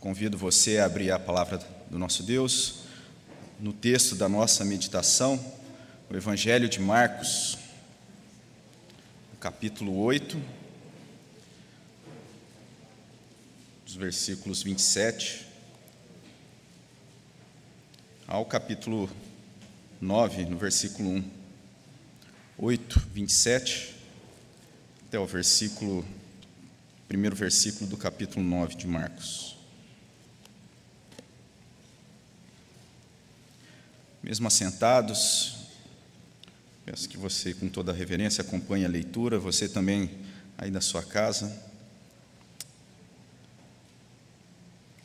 Convido você a abrir a palavra do nosso Deus no texto da nossa meditação, o Evangelho de Marcos, capítulo 8, os versículos 27 ao capítulo 9, no versículo 1. 8, 27 até o versículo, primeiro versículo do capítulo 9 de Marcos. Mesmo assentados, peço que você, com toda a reverência, acompanhe a leitura, você também aí na sua casa.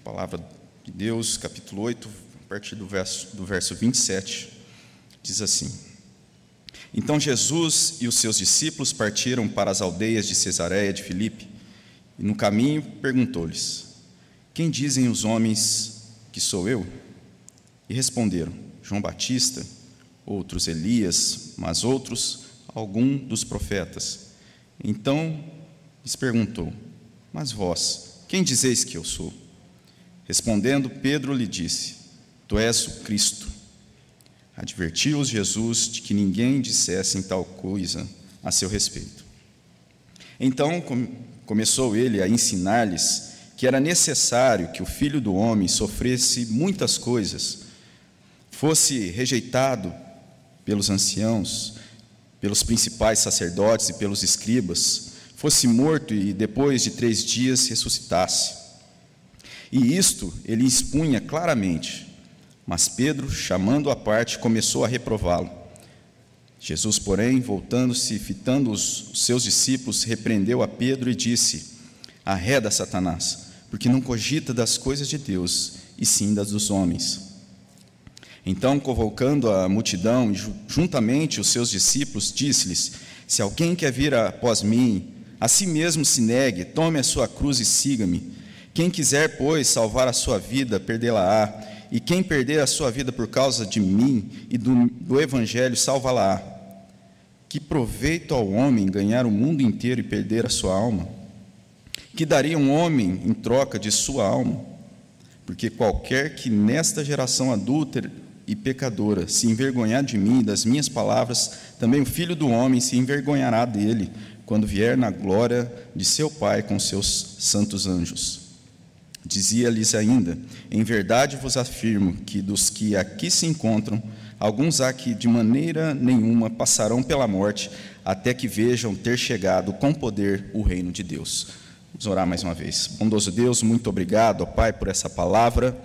Palavra de Deus, capítulo 8, a partir do verso, do verso 27, diz assim: Então Jesus e os seus discípulos partiram para as aldeias de Cesareia de Filipe, e no caminho perguntou-lhes: Quem dizem os homens que sou eu? E responderam: João Batista, outros Elias, mas outros algum dos profetas. Então lhes perguntou: Mas vós, quem dizeis que eu sou? Respondendo, Pedro lhe disse: Tu és o Cristo. Advertiu-os Jesus de que ninguém dissesse tal coisa a seu respeito. Então começou ele a ensinar-lhes que era necessário que o filho do homem sofresse muitas coisas fosse rejeitado pelos anciãos, pelos principais sacerdotes e pelos escribas, fosse morto e depois de três dias ressuscitasse. E isto ele expunha claramente, mas Pedro, chamando a parte, começou a reprová-lo. Jesus, porém, voltando-se fitando os seus discípulos, repreendeu a Pedro e disse: Arreda, Satanás, porque não cogita das coisas de Deus, e sim das dos homens. Então, convocando a multidão juntamente os seus discípulos, disse-lhes: Se alguém quer vir após mim, a si mesmo se negue, tome a sua cruz e siga-me. Quem quiser, pois, salvar a sua vida, perdê-la-á, e quem perder a sua vida por causa de mim e do, do Evangelho, salva-la-á. Que proveito ao homem ganhar o mundo inteiro e perder a sua alma? Que daria um homem em troca de sua alma? Porque qualquer que nesta geração adúltera e pecadora se envergonhar de mim e das minhas palavras, também o filho do homem se envergonhará dele, quando vier na glória de seu Pai com seus santos anjos. Dizia-lhes ainda: Em verdade vos afirmo que dos que aqui se encontram, alguns há que de maneira nenhuma passarão pela morte, até que vejam ter chegado com poder o reino de Deus. Vamos orar mais uma vez. Bondoso Deus, muito obrigado, ó Pai, por essa palavra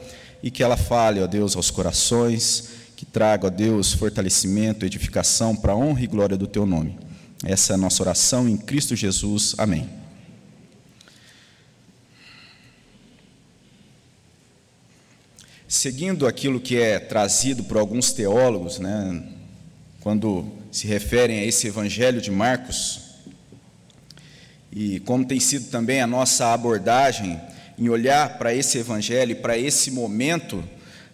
e que ela fale, ó Deus, aos corações, que traga, ó Deus, fortalecimento, edificação para a honra e glória do teu nome. Essa é a nossa oração em Cristo Jesus. Amém. Seguindo aquilo que é trazido por alguns teólogos, né, quando se referem a esse evangelho de Marcos, e como tem sido também a nossa abordagem em olhar para esse evangelho, para esse momento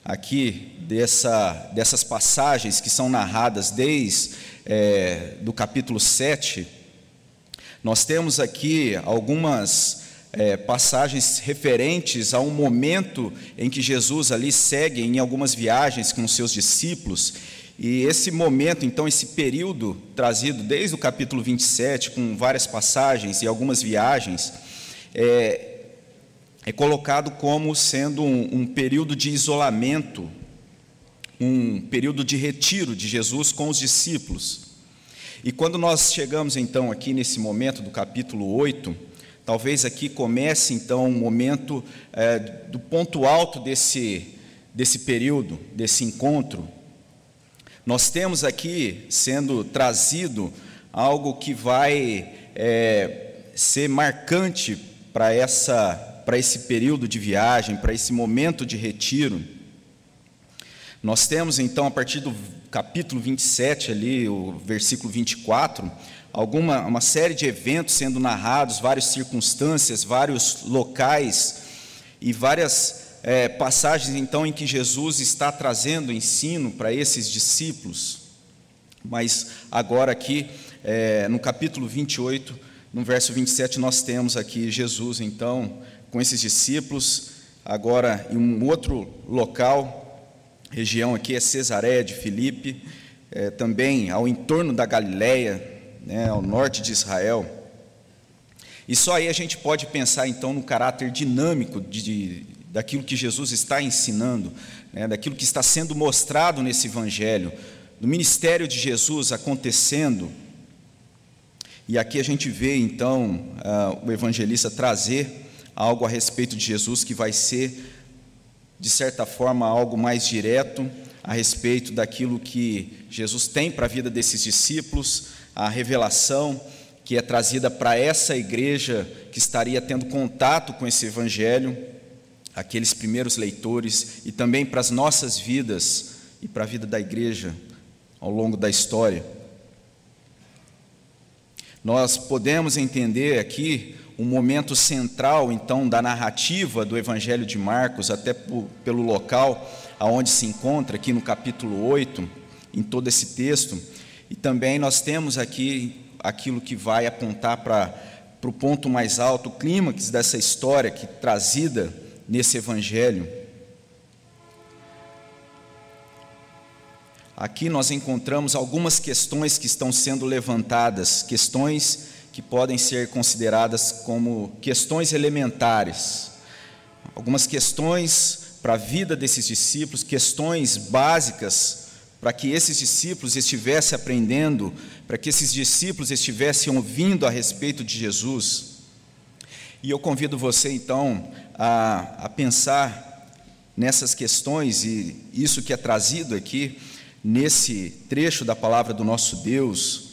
aqui dessa, dessas passagens que são narradas desde é, do capítulo 7, nós temos aqui algumas é, passagens referentes a um momento em que Jesus ali segue em algumas viagens com os seus discípulos. E esse momento, então, esse período trazido desde o capítulo 27, com várias passagens e algumas viagens, é, é colocado como sendo um, um período de isolamento, um período de retiro de Jesus com os discípulos. E quando nós chegamos então aqui nesse momento do capítulo 8, talvez aqui comece então um momento é, do ponto alto desse, desse período, desse encontro. Nós temos aqui sendo trazido algo que vai é, ser marcante para essa para esse período de viagem, para esse momento de retiro. Nós temos então, a partir do capítulo 27, ali, o versículo 24, alguma, uma série de eventos sendo narrados, várias circunstâncias, vários locais e várias é, passagens então em que Jesus está trazendo ensino para esses discípulos. Mas agora aqui, é, no capítulo 28, no verso 27, nós temos aqui Jesus então com esses discípulos, agora em um outro local, região aqui é Cesareia de Filipe, é, também ao entorno da Galileia, né, ao norte de Israel. E só aí a gente pode pensar então no caráter dinâmico de, de daquilo que Jesus está ensinando, né, daquilo que está sendo mostrado nesse Evangelho, do ministério de Jesus acontecendo. E aqui a gente vê então uh, o evangelista trazer algo a respeito de Jesus que vai ser, de certa forma, algo mais direto a respeito daquilo que Jesus tem para a vida desses discípulos, a revelação que é trazida para essa igreja que estaria tendo contato com esse evangelho, aqueles primeiros leitores, e também para as nossas vidas e para a vida da igreja ao longo da história. Nós podemos entender aqui um momento central, então, da narrativa do Evangelho de Marcos, até pelo local aonde se encontra, aqui no capítulo 8, em todo esse texto, e também nós temos aqui aquilo que vai apontar para, o ponto mais alto, o clímax dessa história que trazida nesse Evangelho. Aqui nós encontramos algumas questões que estão sendo levantadas, questões que podem ser consideradas como questões elementares. Algumas questões para a vida desses discípulos, questões básicas para que esses discípulos estivessem aprendendo, para que esses discípulos estivessem ouvindo a respeito de Jesus. E eu convido você então a, a pensar nessas questões e isso que é trazido aqui nesse trecho da palavra do nosso Deus.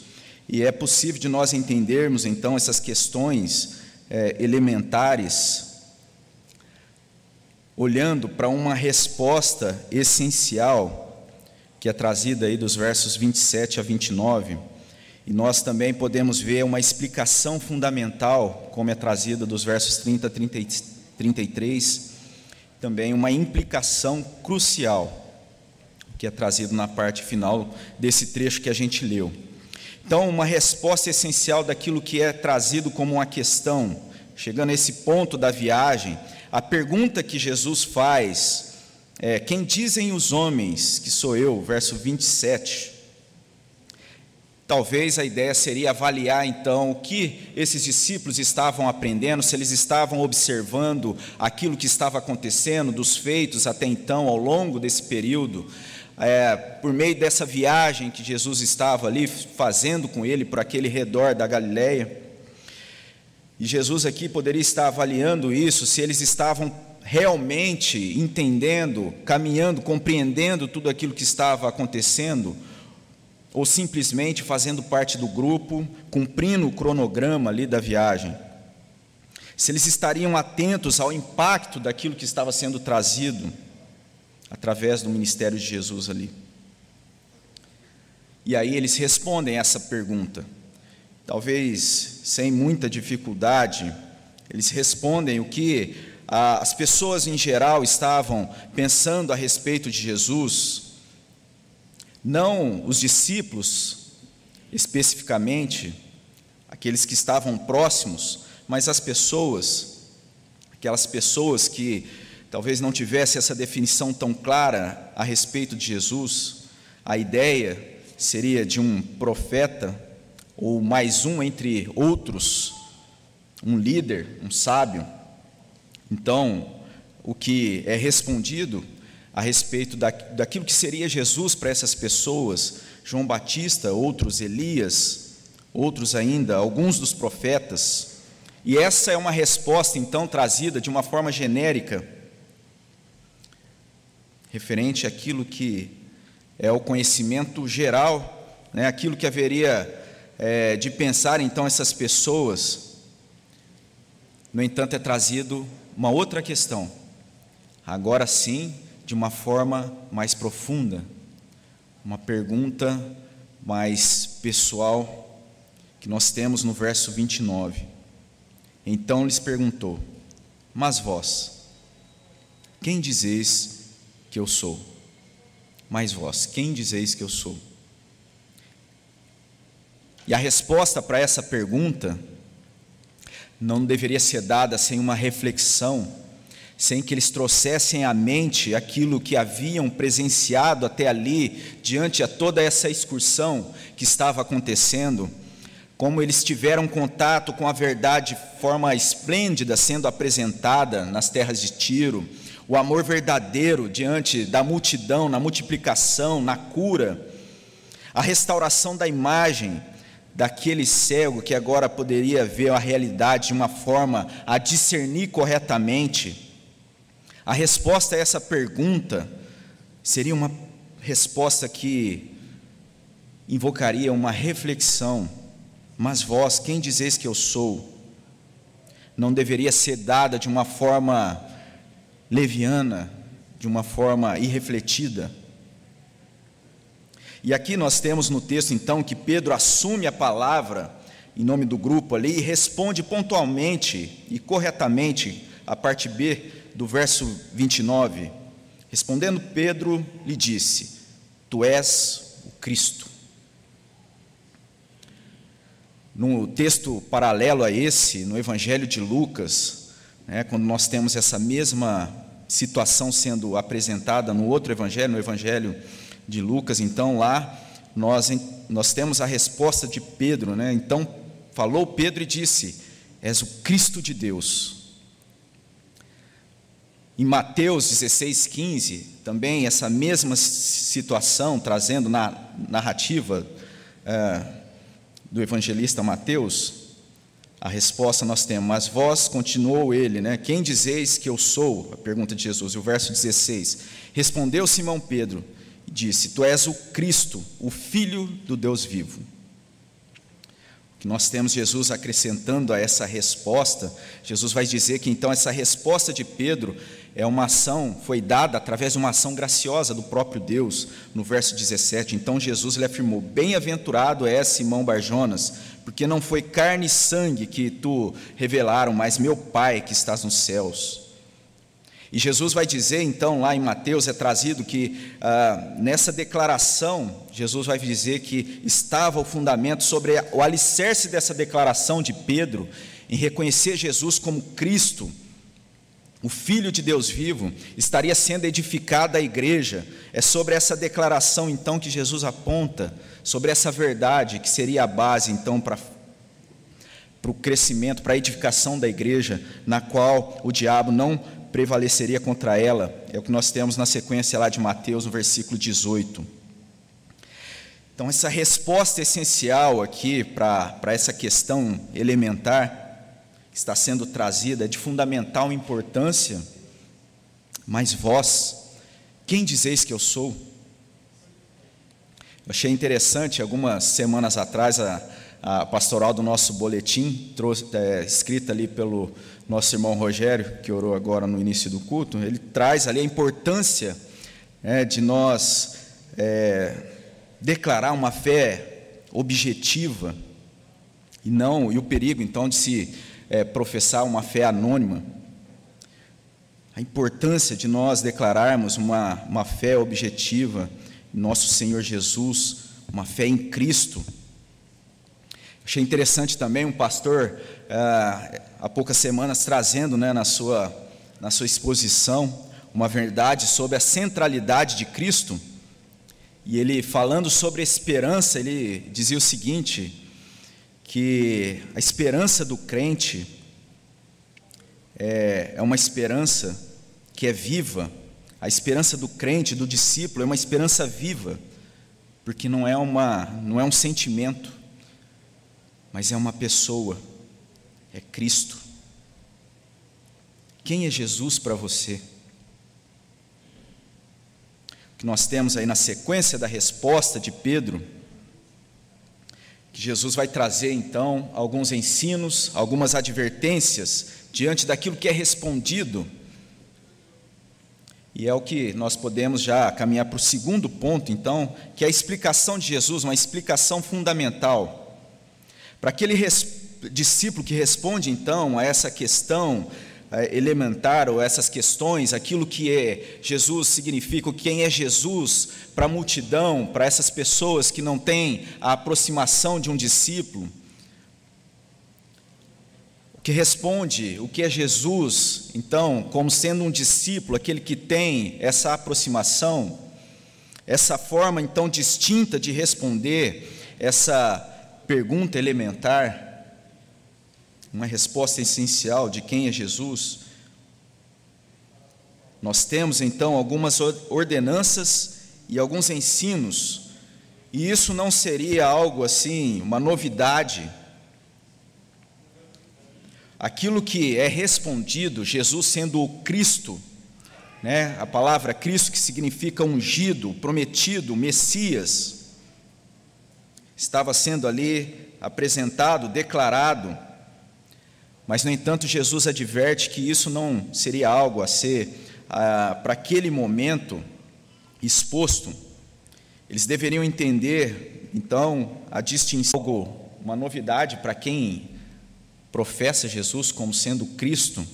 E é possível de nós entendermos então essas questões é, elementares olhando para uma resposta essencial que é trazida aí dos versos 27 a 29. E nós também podemos ver uma explicação fundamental, como é trazida dos versos 30 a 30, 33, também uma implicação crucial, que é trazido na parte final desse trecho que a gente leu. Então, uma resposta essencial daquilo que é trazido como uma questão, chegando a esse ponto da viagem, a pergunta que Jesus faz é, quem dizem os homens que sou eu, verso 27. Talvez a ideia seria avaliar então o que esses discípulos estavam aprendendo, se eles estavam observando aquilo que estava acontecendo, dos feitos até então, ao longo desse período, é, por meio dessa viagem que Jesus estava ali fazendo com ele por aquele redor da Galileia. E Jesus aqui poderia estar avaliando isso, se eles estavam realmente entendendo, caminhando, compreendendo tudo aquilo que estava acontecendo, ou simplesmente fazendo parte do grupo, cumprindo o cronograma ali da viagem. Se eles estariam atentos ao impacto daquilo que estava sendo trazido através do ministério de Jesus ali. E aí eles respondem essa pergunta. Talvez sem muita dificuldade, eles respondem o que as pessoas em geral estavam pensando a respeito de Jesus, não os discípulos especificamente, aqueles que estavam próximos, mas as pessoas, aquelas pessoas que talvez não tivessem essa definição tão clara a respeito de Jesus, a ideia seria de um profeta ou mais um entre outros, um líder, um sábio. Então, o que é respondido a respeito da, daquilo que seria Jesus para essas pessoas, João Batista, outros Elias, outros ainda, alguns dos profetas, e essa é uma resposta então trazida de uma forma genérica, referente àquilo que é o conhecimento geral, né, aquilo que haveria é, de pensar então essas pessoas, no entanto, é trazido uma outra questão, agora sim, de uma forma mais profunda, uma pergunta mais pessoal que nós temos no verso 29. Então lhes perguntou: Mas vós, quem dizeis que eu sou? Mas vós, quem dizeis que eu sou? E a resposta para essa pergunta não deveria ser dada sem uma reflexão, sem que eles trouxessem à mente aquilo que haviam presenciado até ali, diante a toda essa excursão que estava acontecendo, como eles tiveram contato com a verdade de forma esplêndida sendo apresentada nas terras de Tiro, o amor verdadeiro diante da multidão, na multiplicação, na cura, a restauração da imagem daquele cego que agora poderia ver a realidade de uma forma a discernir corretamente. A resposta a essa pergunta seria uma resposta que invocaria uma reflexão. Mas vós, quem dizeis que eu sou? Não deveria ser dada de uma forma leviana, de uma forma irrefletida. E aqui nós temos no texto, então, que Pedro assume a palavra em nome do grupo ali e responde pontualmente e corretamente a parte B do verso 29. Respondendo, Pedro lhe disse: Tu és o Cristo. No texto paralelo a esse, no Evangelho de Lucas, né, quando nós temos essa mesma situação sendo apresentada no outro Evangelho, no Evangelho de Lucas, então lá nós, nós temos a resposta de Pedro, né? Então falou Pedro e disse: És o Cristo de Deus. Em Mateus 16, 15, também essa mesma situação, trazendo na narrativa é, do evangelista Mateus, a resposta nós temos, mas vós, continuou ele, né? Quem dizeis que eu sou? A pergunta de Jesus, e o verso 16: Respondeu Simão Pedro, disse: Tu és o Cristo, o Filho do Deus vivo. Que nós temos Jesus acrescentando a essa resposta, Jesus vai dizer que então essa resposta de Pedro é uma ação, foi dada através de uma ação graciosa do próprio Deus, no verso 17. Então Jesus lhe afirmou: Bem-aventurado é Simão Barjonas, porque não foi carne e sangue que tu revelaram, mas meu Pai que estás nos céus. E Jesus vai dizer, então, lá em Mateus é trazido que ah, nessa declaração, Jesus vai dizer que estava o fundamento sobre o alicerce dessa declaração de Pedro, em reconhecer Jesus como Cristo, o Filho de Deus vivo, estaria sendo edificada a igreja. É sobre essa declaração, então, que Jesus aponta, sobre essa verdade que seria a base, então, para para o crescimento, para a edificação da igreja, na qual o diabo não prevaleceria contra ela. É o que nós temos na sequência lá de Mateus, no versículo 18. Então, essa resposta essencial aqui para essa questão elementar que está sendo trazida é de fundamental importância. Mas vós, quem dizeis que eu sou? Eu achei interessante, algumas semanas atrás, a, a pastoral do nosso boletim, trouxe, é, escrita ali pelo nosso irmão Rogério, que orou agora no início do culto, ele traz ali a importância é, de nós é, declarar uma fé objetiva e não e o perigo então de se é, professar uma fé anônima. A importância de nós declararmos uma, uma fé objetiva em nosso Senhor Jesus, uma fé em Cristo. Achei interessante também um pastor ah, há poucas semanas trazendo né, na, sua, na sua exposição uma verdade sobre a centralidade de Cristo. E ele falando sobre esperança, ele dizia o seguinte: que a esperança do crente é, é uma esperança que é viva. A esperança do crente, do discípulo, é uma esperança viva, porque não é, uma, não é um sentimento, mas é uma pessoa é Cristo. Quem é Jesus para você? O que nós temos aí na sequência da resposta de Pedro, Jesus vai trazer então alguns ensinos, algumas advertências diante daquilo que é respondido. E é o que nós podemos já caminhar para o segundo ponto, então, que é a explicação de Jesus, uma explicação fundamental. Para aquele discípulo que responde então a essa questão elementar ou essas questões, aquilo que é Jesus significa, quem é Jesus para a multidão, para essas pessoas que não têm a aproximação de um discípulo. que responde o que é Jesus, então, como sendo um discípulo, aquele que tem essa aproximação, essa forma então distinta de responder essa pergunta elementar, uma resposta essencial de quem é Jesus. Nós temos então algumas ordenanças e alguns ensinos, e isso não seria algo assim, uma novidade aquilo que é respondido, Jesus sendo o Cristo, né? a palavra Cristo que significa ungido, prometido, Messias, estava sendo ali apresentado, declarado, mas no entanto Jesus adverte que isso não seria algo a ser, ah, para aquele momento, exposto. Eles deveriam entender, então, a distinção, algo, uma novidade para quem professa Jesus como sendo Cristo,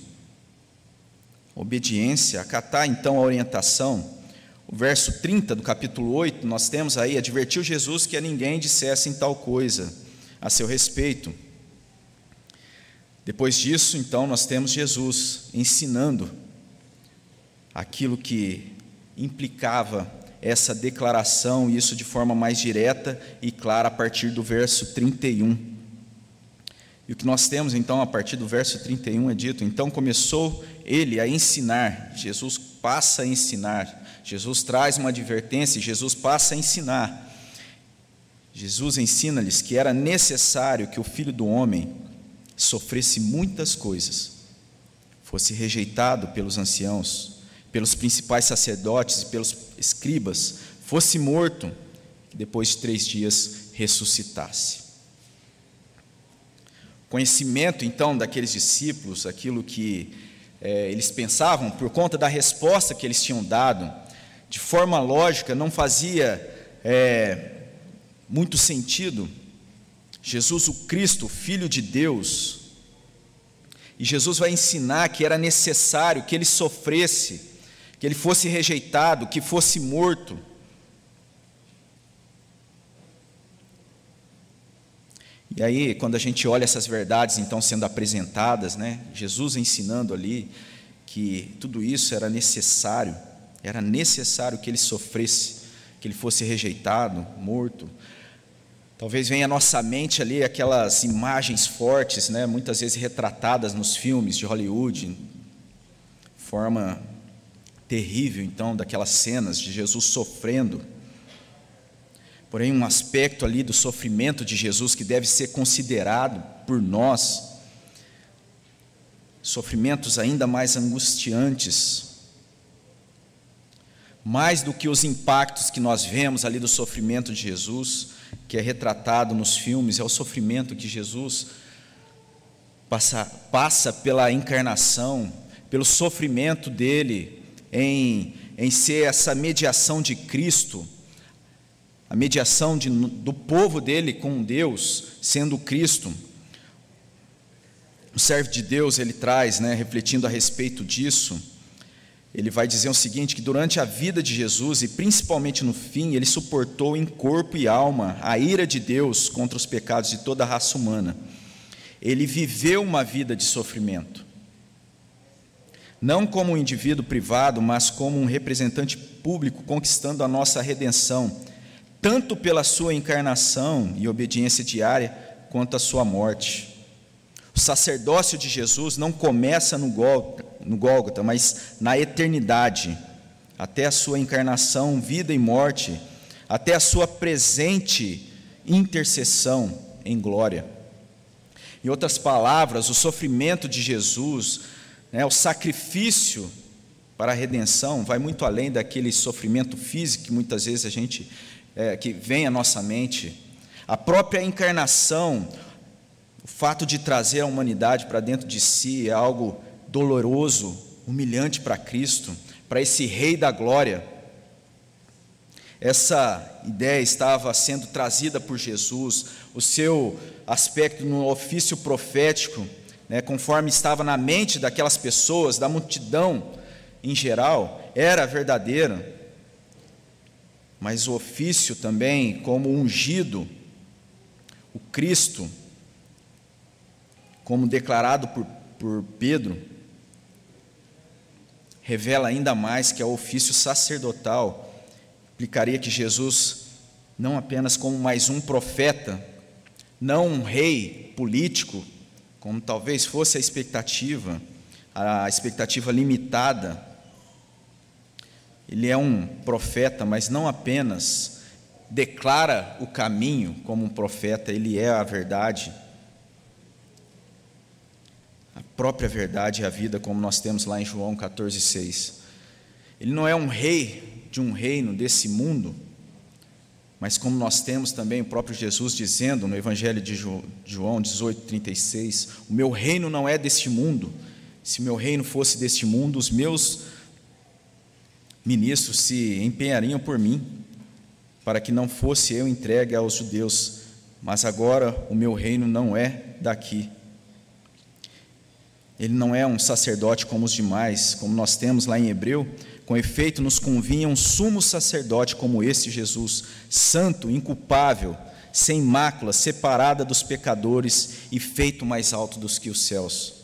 obediência, acatar então a orientação. O verso 30 do capítulo 8, nós temos aí: advertiu Jesus que a ninguém dissessem tal coisa a seu respeito. Depois disso, então, nós temos Jesus ensinando aquilo que implicava essa declaração, isso de forma mais direta e clara a partir do verso 31. E o que nós temos então a partir do verso 31 é dito: então começou ele a ensinar, Jesus passa a ensinar, Jesus traz uma advertência, Jesus passa a ensinar. Jesus ensina-lhes que era necessário que o filho do homem sofresse muitas coisas, fosse rejeitado pelos anciãos, pelos principais sacerdotes e pelos escribas, fosse morto, e depois de três dias ressuscitasse. Conhecimento, então, daqueles discípulos, aquilo que é, eles pensavam, por conta da resposta que eles tinham dado, de forma lógica, não fazia é, muito sentido. Jesus, o Cristo, Filho de Deus, e Jesus vai ensinar que era necessário que ele sofresse, que ele fosse rejeitado, que fosse morto, E aí, quando a gente olha essas verdades então sendo apresentadas, né, Jesus ensinando ali que tudo isso era necessário, era necessário que ele sofresse, que ele fosse rejeitado, morto. Talvez venha à nossa mente ali aquelas imagens fortes, né, muitas vezes retratadas nos filmes de Hollywood, forma terrível então daquelas cenas de Jesus sofrendo. Porém, um aspecto ali do sofrimento de Jesus que deve ser considerado por nós, sofrimentos ainda mais angustiantes, mais do que os impactos que nós vemos ali do sofrimento de Jesus, que é retratado nos filmes, é o sofrimento que Jesus passa, passa pela encarnação, pelo sofrimento dele em, em ser essa mediação de Cristo a mediação de, do povo dele com Deus, sendo Cristo. O servo de Deus, ele traz, né, refletindo a respeito disso, ele vai dizer o seguinte: que durante a vida de Jesus, e principalmente no fim, ele suportou em corpo e alma a ira de Deus contra os pecados de toda a raça humana. Ele viveu uma vida de sofrimento, não como um indivíduo privado, mas como um representante público, conquistando a nossa redenção tanto pela sua encarnação e obediência diária, quanto a sua morte. O sacerdócio de Jesus não começa no Gólgota, mas na eternidade, até a sua encarnação, vida e morte, até a sua presente intercessão em glória. Em outras palavras, o sofrimento de Jesus, né, o sacrifício para a redenção, vai muito além daquele sofrimento físico que muitas vezes a gente é, que vem à nossa mente, a própria encarnação, o fato de trazer a humanidade para dentro de si é algo doloroso, humilhante para Cristo, para esse Rei da Glória. Essa ideia estava sendo trazida por Jesus, o seu aspecto no ofício profético, né, conforme estava na mente daquelas pessoas, da multidão em geral, era verdadeiro mas o ofício também como ungido, o Cristo, como declarado por, por Pedro, revela ainda mais que o ofício sacerdotal implicaria que Jesus, não apenas como mais um profeta, não um rei político, como talvez fosse a expectativa, a expectativa limitada, ele é um profeta, mas não apenas declara o caminho como um profeta, ele é a verdade. Própria verdade e a vida, como nós temos lá em João 14,6. Ele não é um rei de um reino desse mundo, mas como nós temos também o próprio Jesus dizendo no Evangelho de João 18,36: O meu reino não é deste mundo. Se meu reino fosse deste mundo, os meus ministros se empenhariam por mim, para que não fosse eu entregue aos judeus, mas agora o meu reino não é daqui. Ele não é um sacerdote como os demais, como nós temos lá em Hebreu, com efeito nos convinha um sumo sacerdote como este Jesus, santo, inculpável, sem mácula, separada dos pecadores e feito mais alto dos que os céus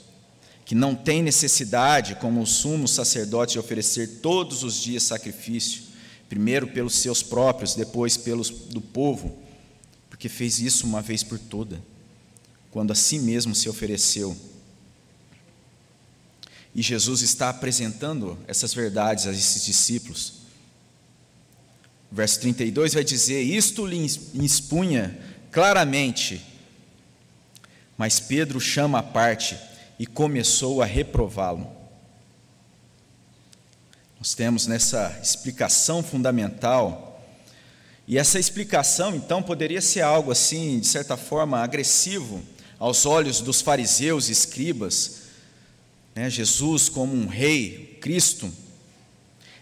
que não tem necessidade, como o sumo sacerdote, de oferecer todos os dias sacrifício, primeiro pelos seus próprios, depois pelos do povo, porque fez isso uma vez por toda, quando a si mesmo se ofereceu. E Jesus está apresentando essas verdades a esses discípulos. Verso 32 vai dizer: Isto lhe expunha claramente, mas Pedro chama a parte e começou a reprová-lo. Nós temos nessa explicação fundamental, e essa explicação então poderia ser algo assim, de certa forma, agressivo aos olhos dos fariseus e escribas, né? Jesus como um rei, Cristo.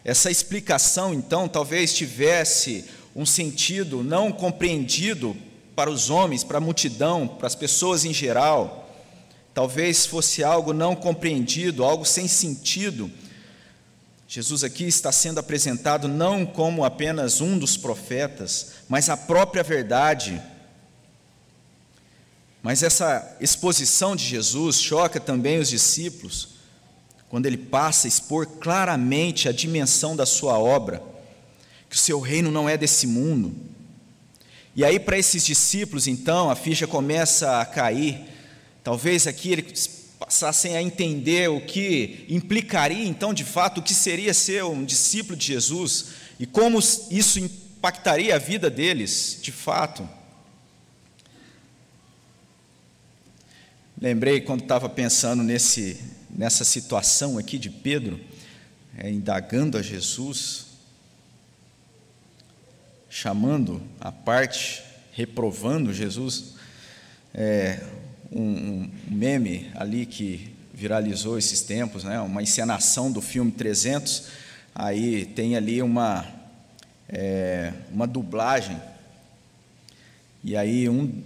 Essa explicação então talvez tivesse um sentido não compreendido para os homens, para a multidão, para as pessoas em geral talvez fosse algo não compreendido, algo sem sentido. Jesus aqui está sendo apresentado não como apenas um dos profetas, mas a própria verdade. Mas essa exposição de Jesus choca também os discípulos, quando ele passa a expor claramente a dimensão da sua obra, que o seu reino não é desse mundo. E aí, para esses discípulos, então, a ficha começa a cair, Talvez aqui eles passassem a entender o que implicaria, então, de fato, o que seria ser um discípulo de Jesus e como isso impactaria a vida deles, de fato. Lembrei quando estava pensando nesse, nessa situação aqui de Pedro, é, indagando a Jesus, chamando a parte, reprovando Jesus. É, um, um meme ali que viralizou esses tempos, né? uma encenação do filme 300, aí tem ali uma, é, uma dublagem, e aí um,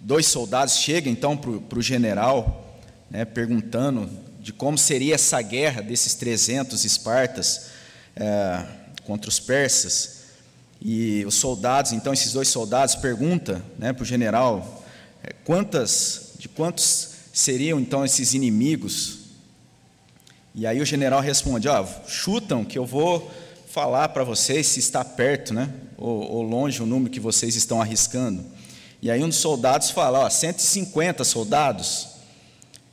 dois soldados chegam então para o general, né, perguntando de como seria essa guerra desses 300 espartas é, contra os persas, e os soldados, então esses dois soldados perguntam né, para o general é, quantas de quantos seriam então esses inimigos. E aí o general responde: ó, chutam que eu vou falar para vocês se está perto, né? Ou, ou, longe o número que vocês estão arriscando. E aí um dos soldados fala: ó, 150 soldados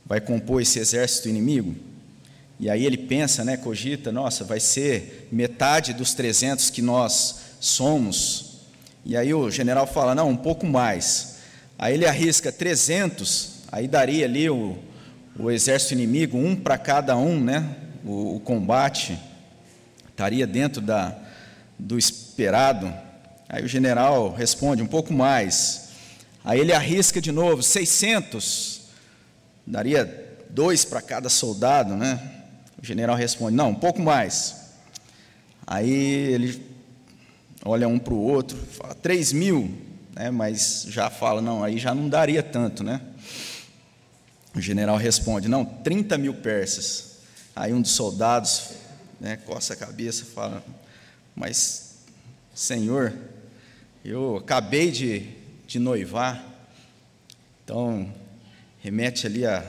vai compor esse exército inimigo. E aí ele pensa, né, cogita, nossa, vai ser metade dos 300 que nós somos. E aí o general fala: não, um pouco mais. Aí ele arrisca 300, aí daria ali o, o exército inimigo, um para cada um, né? O, o, combate estaria dentro da, do esperado. Aí o general responde um pouco mais. Aí ele arrisca de novo 600, daria dois para cada soldado, né? O general responde: não, um pouco mais. Aí ele olha um para o outro, fala: 3 mil né, mas já fala, não, aí já não daria tanto, né? O general responde, não, 30 mil persas. Aí um dos soldados né, coça a cabeça fala, mas, senhor, eu acabei de, de noivar, então remete ali a,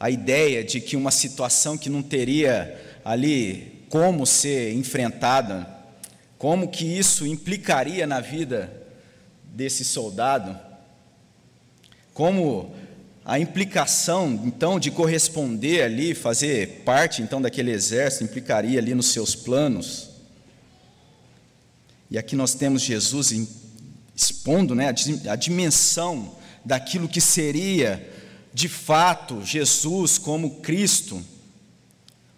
a ideia de que uma situação que não teria ali como ser enfrentada, como que isso implicaria na vida desse soldado, como a implicação então de corresponder ali, fazer parte então daquele exército implicaria ali nos seus planos. E aqui nós temos Jesus expondo né, a dimensão daquilo que seria de fato Jesus como Cristo,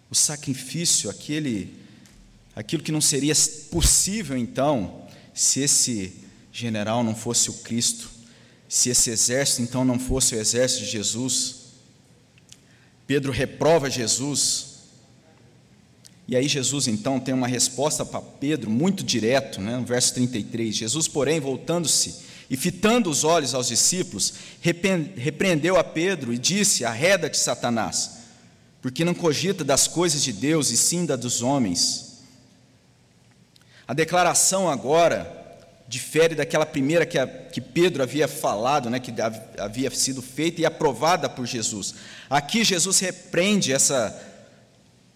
o sacrifício, aquele, aquilo que não seria possível então, se esse general não fosse o Cristo se esse exército então não fosse o exército de Jesus. Pedro reprova Jesus. E aí Jesus então tem uma resposta para Pedro muito direto, né, no verso 33. Jesus, porém, voltando-se e fitando os olhos aos discípulos, repreendeu a Pedro e disse: Arreda-te, Satanás, porque não cogita das coisas de Deus e sim da dos homens. A declaração agora difere daquela primeira que, a, que Pedro havia falado, né, que havia sido feita e aprovada por Jesus. Aqui Jesus repreende essa,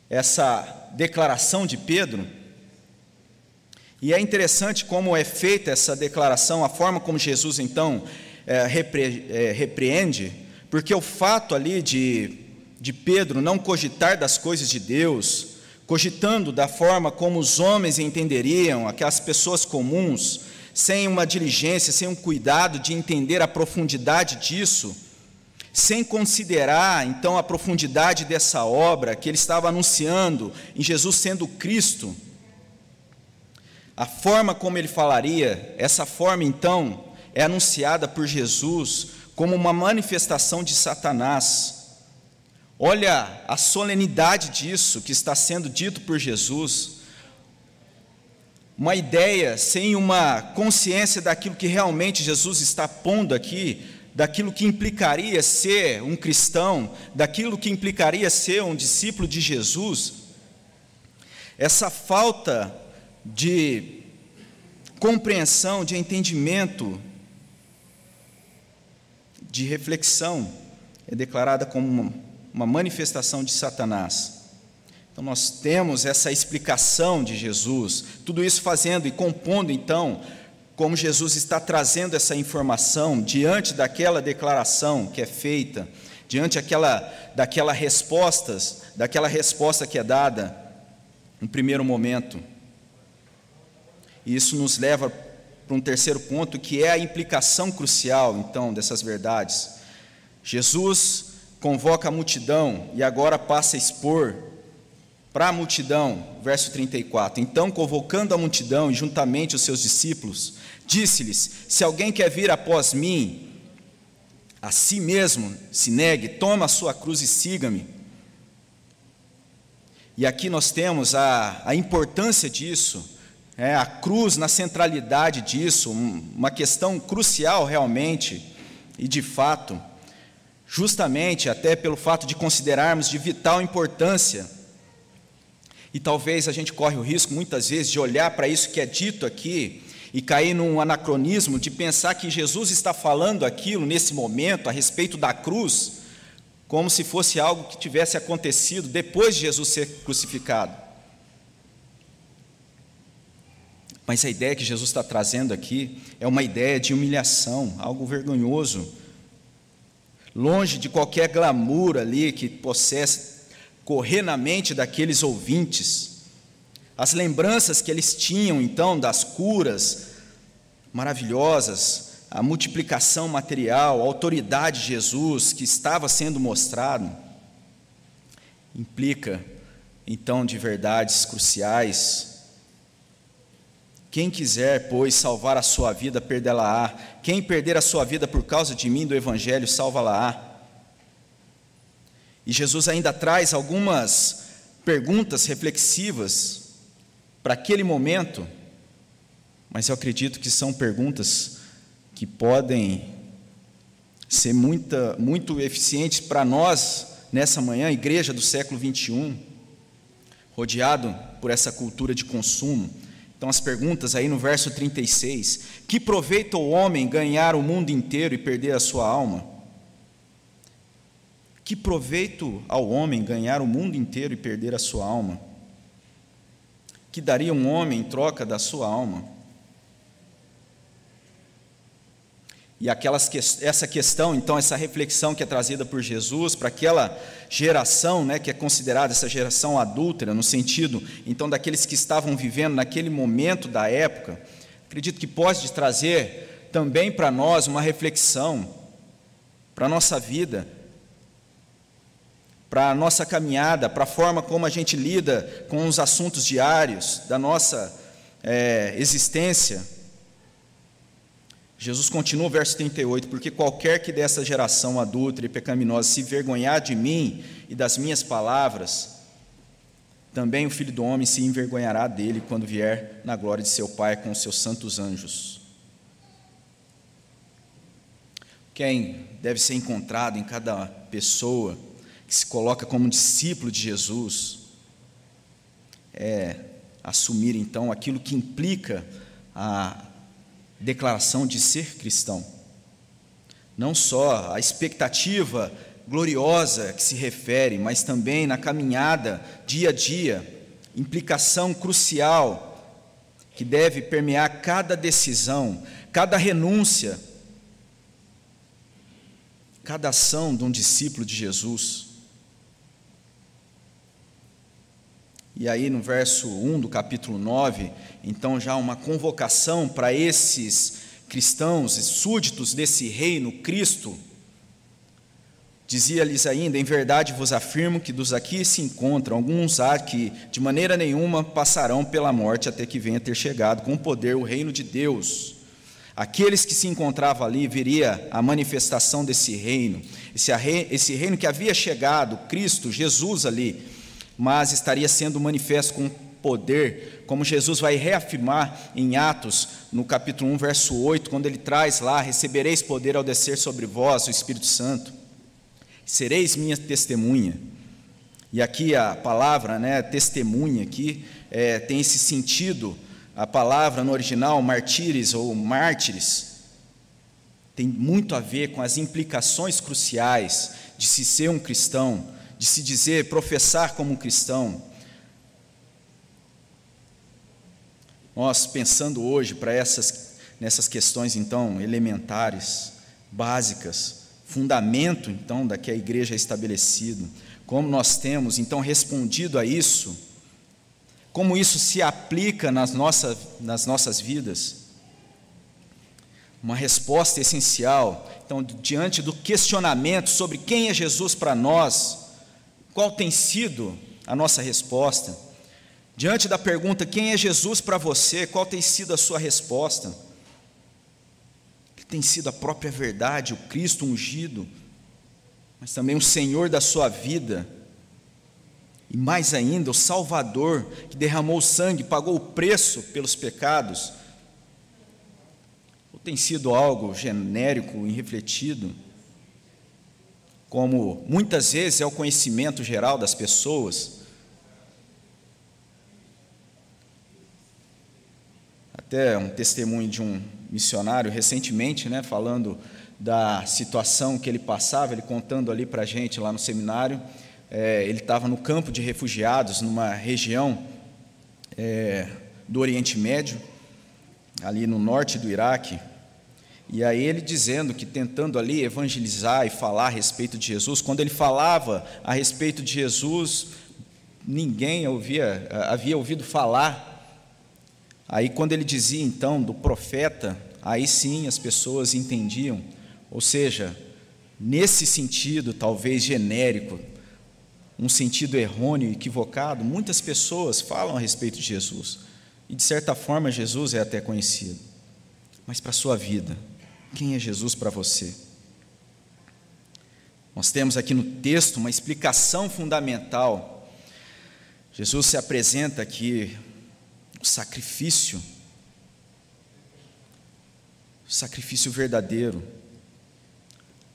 essa declaração de Pedro. E é interessante como é feita essa declaração, a forma como Jesus então é, repre, é, repreende, porque o fato ali de, de Pedro não cogitar das coisas de Deus, cogitando da forma como os homens entenderiam, aquelas pessoas comuns, sem uma diligência, sem um cuidado de entender a profundidade disso, sem considerar então a profundidade dessa obra que ele estava anunciando em Jesus sendo Cristo, a forma como ele falaria, essa forma então é anunciada por Jesus como uma manifestação de Satanás. Olha a solenidade disso que está sendo dito por Jesus uma ideia, sem uma consciência daquilo que realmente Jesus está pondo aqui, daquilo que implicaria ser um cristão, daquilo que implicaria ser um discípulo de Jesus, essa falta de compreensão, de entendimento, de reflexão, é declarada como uma manifestação de Satanás. Então, nós temos essa explicação de Jesus, tudo isso fazendo e compondo, então, como Jesus está trazendo essa informação diante daquela declaração que é feita, diante daquela, daquela respostas, daquela resposta que é dada no primeiro momento. E isso nos leva para um terceiro ponto, que é a implicação crucial, então, dessas verdades. Jesus convoca a multidão e agora passa a expor para a multidão, verso 34. Então, convocando a multidão e juntamente os seus discípulos, disse-lhes: Se alguém quer vir após mim, a si mesmo se negue, toma a sua cruz e siga-me. E aqui nós temos a, a importância disso, é, a cruz na centralidade disso, uma questão crucial realmente, e de fato, justamente até pelo fato de considerarmos de vital importância e talvez a gente corre o risco, muitas vezes, de olhar para isso que é dito aqui e cair num anacronismo de pensar que Jesus está falando aquilo nesse momento a respeito da cruz, como se fosse algo que tivesse acontecido depois de Jesus ser crucificado. Mas a ideia que Jesus está trazendo aqui é uma ideia de humilhação, algo vergonhoso, longe de qualquer glamour ali que possesse correr na mente daqueles ouvintes, as lembranças que eles tinham então das curas maravilhosas, a multiplicação material, a autoridade de Jesus que estava sendo mostrado, implica então de verdades cruciais. Quem quiser, pois, salvar a sua vida, perdê-la-á. Quem perder a sua vida por causa de mim, do Evangelho, salva-la-á. E Jesus ainda traz algumas perguntas reflexivas para aquele momento, mas eu acredito que são perguntas que podem ser muita, muito eficientes para nós nessa manhã, igreja do século 21, rodeado por essa cultura de consumo, Então, as perguntas aí no verso 36: Que proveito o homem ganhar o mundo inteiro e perder a sua alma? Que proveito ao homem ganhar o mundo inteiro e perder a sua alma? Que daria um homem em troca da sua alma? E aquelas, essa questão, então, essa reflexão que é trazida por Jesus para aquela geração, né, que é considerada essa geração adúltera, no sentido, então, daqueles que estavam vivendo naquele momento da época, acredito que pode trazer também para nós uma reflexão para a nossa vida, para a nossa caminhada, para a forma como a gente lida com os assuntos diários da nossa é, existência. Jesus continua o verso 38, porque qualquer que dessa geração adulta e pecaminosa se vergonhar de mim e das minhas palavras, também o Filho do Homem se envergonhará dele quando vier na glória de seu Pai com os seus santos anjos. Quem deve ser encontrado em cada pessoa que se coloca como discípulo de Jesus é assumir então aquilo que implica a declaração de ser cristão. Não só a expectativa gloriosa que se refere, mas também na caminhada dia a dia, implicação crucial que deve permear cada decisão, cada renúncia, cada ação de um discípulo de Jesus. E aí no verso 1 do capítulo 9, então já uma convocação para esses cristãos e súditos desse reino Cristo. Dizia-lhes ainda: Em verdade vos afirmo que dos aqui se encontram alguns há que de maneira nenhuma passarão pela morte até que venha ter chegado com poder o reino de Deus. Aqueles que se encontravam ali viria a manifestação desse reino, esse, esse reino que havia chegado, Cristo, Jesus ali, mas estaria sendo manifesto com poder, como Jesus vai reafirmar em Atos, no capítulo 1, verso 8, quando ele traz lá: Recebereis poder ao descer sobre vós o Espírito Santo, sereis minha testemunha. E aqui a palavra, né, testemunha, aqui é, tem esse sentido, a palavra no original, martires ou mártires, tem muito a ver com as implicações cruciais de se ser um cristão, de se dizer, professar como um cristão. Nós pensando hoje para essas nessas questões então elementares, básicas, fundamento então da que a igreja é estabelecido, como nós temos então respondido a isso, como isso se aplica nas, nossa, nas nossas vidas. Uma resposta essencial, então, diante do questionamento sobre quem é Jesus para nós, qual tem sido a nossa resposta? Diante da pergunta: quem é Jesus para você? Qual tem sido a sua resposta? Que tem sido a própria verdade, o Cristo ungido, mas também o Senhor da sua vida, e mais ainda, o Salvador que derramou o sangue, pagou o preço pelos pecados? Ou tem sido algo genérico, irrefletido? Como muitas vezes é o conhecimento geral das pessoas. Até um testemunho de um missionário recentemente, né, falando da situação que ele passava, ele contando ali para a gente lá no seminário. É, ele estava no campo de refugiados, numa região é, do Oriente Médio, ali no norte do Iraque, e aí ele dizendo que tentando ali evangelizar e falar a respeito de Jesus, quando ele falava a respeito de Jesus, ninguém ouvia, havia ouvido falar. Aí quando ele dizia então do profeta, aí sim as pessoas entendiam. Ou seja, nesse sentido, talvez genérico, um sentido errôneo, equivocado, muitas pessoas falam a respeito de Jesus. E de certa forma Jesus é até conhecido. Mas para a sua vida, quem é Jesus para você? Nós temos aqui no texto uma explicação fundamental. Jesus se apresenta aqui o sacrifício, o sacrifício verdadeiro,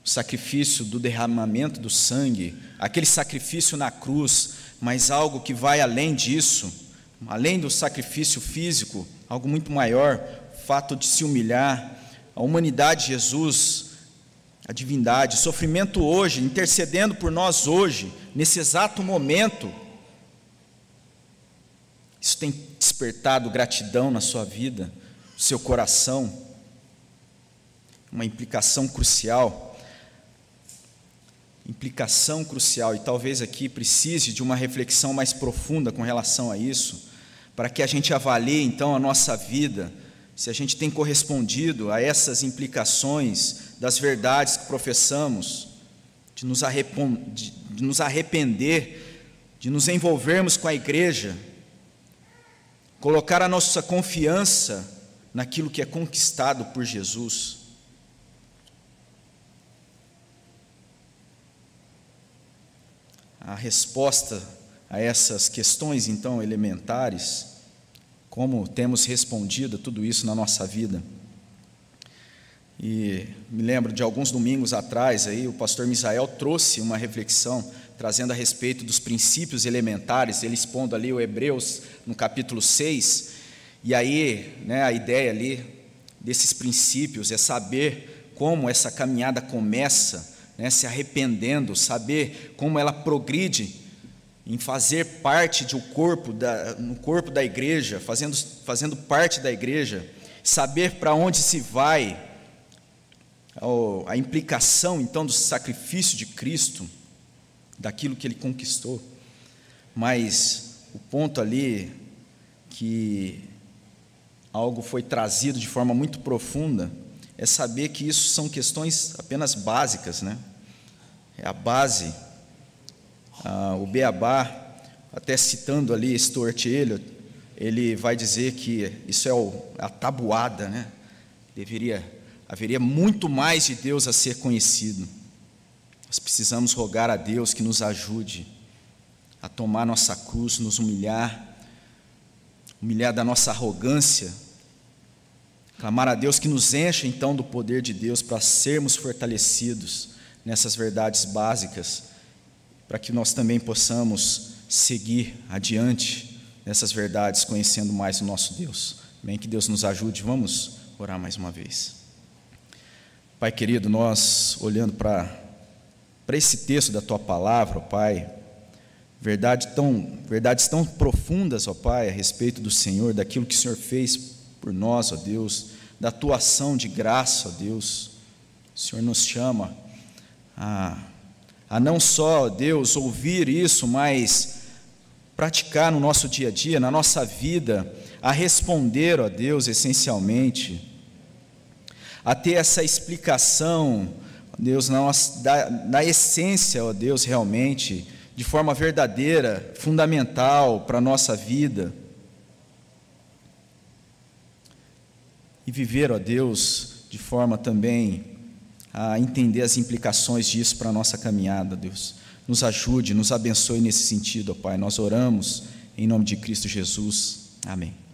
o sacrifício do derramamento do sangue, aquele sacrifício na cruz, mas algo que vai além disso, além do sacrifício físico algo muito maior, o fato de se humilhar, a humanidade de Jesus, a divindade, sofrimento hoje, intercedendo por nós hoje, nesse exato momento. Isso tem despertado gratidão na sua vida, no seu coração, uma implicação crucial. Implicação crucial, e talvez aqui precise de uma reflexão mais profunda com relação a isso, para que a gente avalie então a nossa vida, se a gente tem correspondido a essas implicações das verdades que professamos, de nos, de, nos arrepender, de nos envolvermos com a igreja, colocar a nossa confiança naquilo que é conquistado por Jesus. A resposta a essas questões, então, elementares, como temos respondido tudo isso na nossa vida. E me lembro de alguns domingos atrás aí o pastor Misael trouxe uma reflexão trazendo a respeito dos princípios elementares, ele expondo ali o Hebreus no capítulo 6. E aí, né, a ideia ali desses princípios é saber como essa caminhada começa, né, se arrependendo, saber como ela progride em fazer parte de um corpo da, no corpo da igreja, fazendo, fazendo parte da igreja, saber para onde se vai, a implicação então do sacrifício de Cristo, daquilo que ele conquistou. Mas o ponto ali que algo foi trazido de forma muito profunda é saber que isso são questões apenas básicas, né? É a base. Ah, o Beabá, até citando ali Stuart Elliott, ele vai dizer que isso é a tabuada, né? Deveria haveria muito mais de Deus a ser conhecido. Nós precisamos rogar a Deus que nos ajude a tomar nossa cruz, nos humilhar, humilhar da nossa arrogância, clamar a Deus que nos encha então do poder de Deus para sermos fortalecidos nessas verdades básicas, para que nós também possamos seguir adiante nessas verdades, conhecendo mais o nosso Deus. Amém? Que Deus nos ajude. Vamos orar mais uma vez. Pai querido, nós olhando para esse texto da tua palavra, ó Pai, verdade tão, verdades tão profundas, ó Pai, a respeito do Senhor, daquilo que o Senhor fez por nós, ó Deus, da tua ação de graça, ó Deus. O Senhor nos chama a, a não só, Deus, ouvir isso, mas praticar no nosso dia a dia, na nossa vida, a responder, ó Deus, essencialmente a ter essa explicação, Deus, na, nossa, da, na essência, ó Deus, realmente, de forma verdadeira, fundamental para a nossa vida. E viver, ó Deus, de forma também a entender as implicações disso para a nossa caminhada, Deus. Nos ajude, nos abençoe nesse sentido, ó Pai. Nós oramos em nome de Cristo Jesus. Amém.